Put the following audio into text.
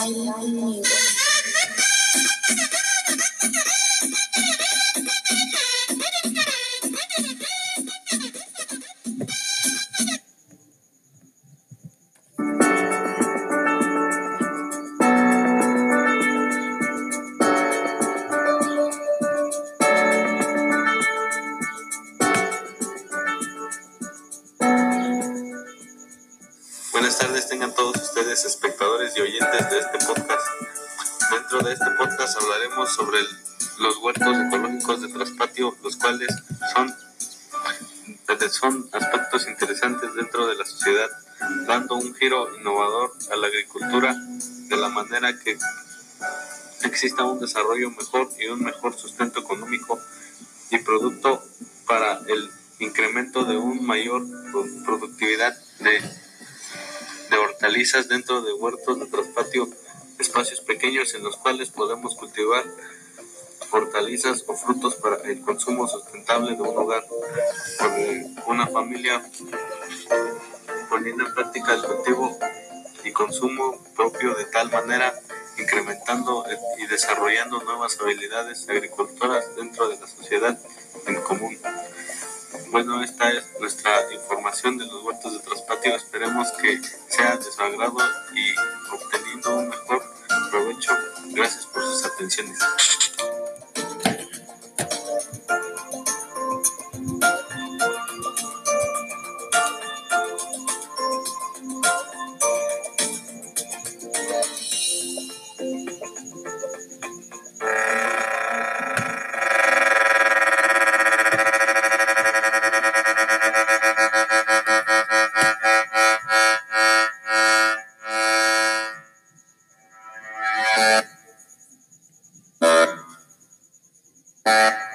Mainan. Buenas tardes tengan todos ustedes espectadores y oyentes de este podcast. Dentro de este podcast hablaremos sobre los huertos ecológicos de traspatio, los cuales son, son aspectos interesantes dentro de la sociedad, dando un giro innovador a la agricultura de la manera que exista un desarrollo mejor y un mejor sustento económico y producto para el incremento de una mayor pro- productividad de hortalizas dentro de huertos de traspatio, espacios pequeños en los cuales podemos cultivar hortalizas o frutos para el consumo sustentable de un hogar, una familia poniendo en práctica el cultivo y consumo propio de tal manera incrementando y desarrollando nuevas habilidades agricultoras dentro de la sociedad en común. Bueno, esta es nuestra información de los huertos de traspatio. Esperemos que sea de su agrado y obteniendo un mejor provecho. Gracias por sus atenciones. Uh...